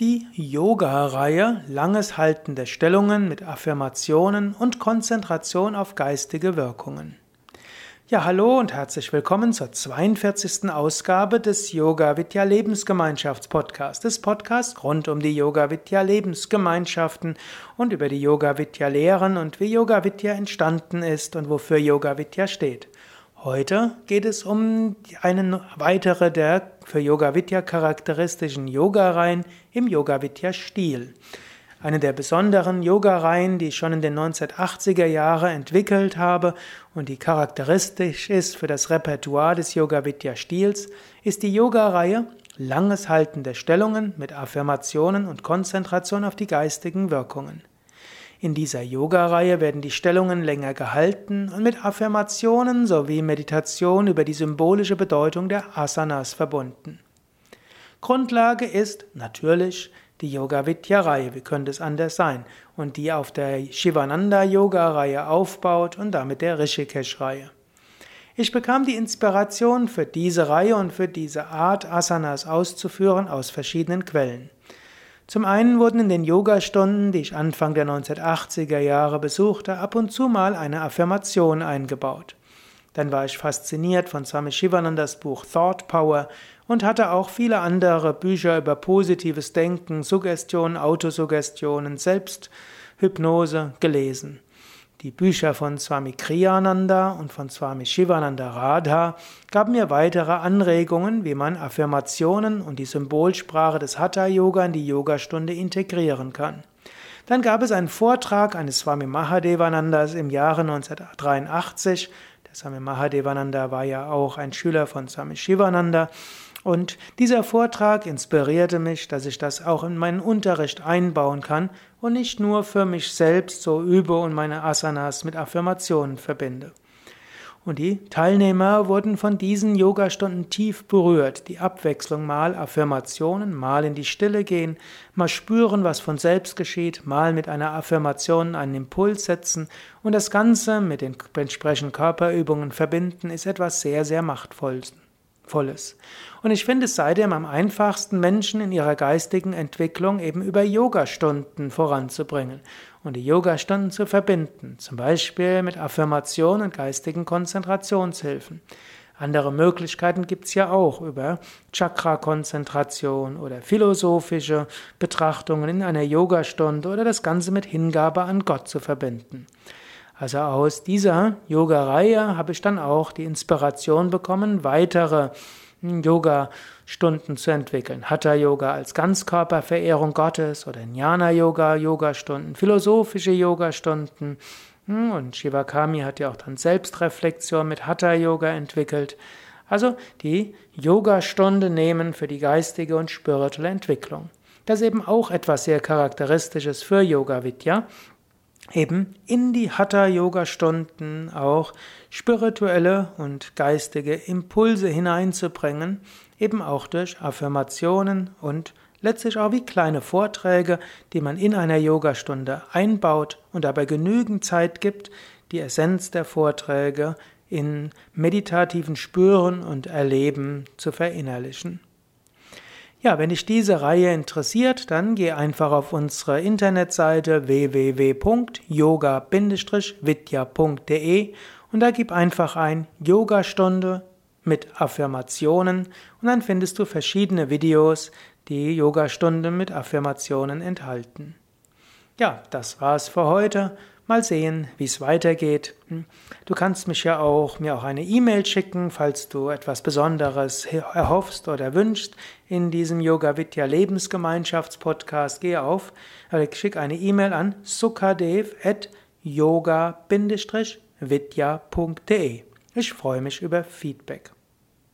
Die Yoga-Reihe Langes Halten der Stellungen mit Affirmationen und Konzentration auf geistige Wirkungen. Ja, hallo und herzlich willkommen zur 42. Ausgabe des Yoga Vidya Lebensgemeinschafts Podcasts, des Podcasts rund um die Yoga Vidya Lebensgemeinschaften und über die Yoga Vidya Lehren und wie Yoga Vidya entstanden ist und wofür Yoga Vidya steht. Heute geht es um eine weitere der für Yoga Vidya charakteristischen Yoga-Reihen im Yoga Vidya Stil. Eine der besonderen Yoga-Reihen, die ich schon in den 1980er Jahren entwickelt habe und die charakteristisch ist für das Repertoire des Yoga Vidya Stils, ist die Yoga-Reihe Langes Halten der Stellungen mit Affirmationen und Konzentration auf die geistigen Wirkungen. In dieser Yoga-Reihe werden die Stellungen länger gehalten und mit Affirmationen sowie Meditation über die symbolische Bedeutung der Asanas verbunden. Grundlage ist natürlich die Yoga Vidya Reihe, wie könnte es anders sein, und die auf der Shivananda Yoga Reihe aufbaut und damit der Rishikesh Reihe. Ich bekam die Inspiration für diese Reihe und für diese Art Asanas auszuführen aus verschiedenen Quellen. Zum einen wurden in den Yogastunden, die ich Anfang der 1980er Jahre besuchte, ab und zu mal eine Affirmation eingebaut. Dann war ich fasziniert von Swami Shivanandas Buch Thought Power und hatte auch viele andere Bücher über positives Denken, Suggestion, Autosuggestionen, Selbsthypnose gelesen. Die Bücher von Swami Kriyananda und von Swami Shivananda Radha gaben mir weitere Anregungen, wie man Affirmationen und die Symbolsprache des Hatha Yoga in die Yogastunde integrieren kann. Dann gab es einen Vortrag eines Swami Mahadevanandas im Jahre 1983. Der Swami Mahadevananda war ja auch ein Schüler von Swami Shivananda und dieser Vortrag inspirierte mich, dass ich das auch in meinen Unterricht einbauen kann und nicht nur für mich selbst so übe und meine Asanas mit Affirmationen verbinde. Und die Teilnehmer wurden von diesen Yogastunden tief berührt. Die Abwechslung, mal Affirmationen, mal in die Stille gehen, mal spüren, was von selbst geschieht, mal mit einer Affirmation einen Impuls setzen und das Ganze mit den entsprechenden Körperübungen verbinden, ist etwas sehr, sehr Machtvolles. Volles. Und ich finde es seitdem am einfachsten, Menschen in ihrer geistigen Entwicklung eben über Yogastunden voranzubringen und die Yogastunden zu verbinden, zum Beispiel mit Affirmation und geistigen Konzentrationshilfen. Andere Möglichkeiten gibt es ja auch über Chakra-Konzentration oder philosophische Betrachtungen in einer Yogastunde oder das Ganze mit Hingabe an Gott zu verbinden. Also aus dieser Yoga-Reihe habe ich dann auch die Inspiration bekommen, weitere Yoga-Stunden zu entwickeln. Hatha-Yoga als Ganzkörperverehrung Gottes oder Jnana-Yoga, Yoga-Stunden, philosophische Yoga-Stunden. Hm, und Shivakami hat ja auch dann Selbstreflexion mit Hatha-Yoga entwickelt. Also die Yoga-Stunde nehmen für die geistige und spirituelle Entwicklung. Das ist eben auch etwas sehr Charakteristisches für Yoga Vidya eben in die Hatha-Yoga-Stunden auch spirituelle und geistige Impulse hineinzubringen, eben auch durch Affirmationen und letztlich auch wie kleine Vorträge, die man in einer Yogastunde einbaut und dabei genügend Zeit gibt, die Essenz der Vorträge in meditativen Spüren und Erleben zu verinnerlichen. Ja, wenn dich diese Reihe interessiert, dann geh einfach auf unsere Internetseite www.yoga-vidya.de und da gib einfach ein Yogastunde mit Affirmationen und dann findest du verschiedene Videos, die Yogastunde mit Affirmationen enthalten. Ja, das war's für heute. Mal sehen, wie es weitergeht. Hm. Du kannst mich ja auch mir auch eine E-Mail schicken, falls du etwas Besonderes erhoffst oder wünschst in diesem Yoga Vidya Lebensgemeinschaftspodcast. Geh auf, also schick eine E-Mail an sukadev at yoga-vidya.de. Ich freue mich über Feedback.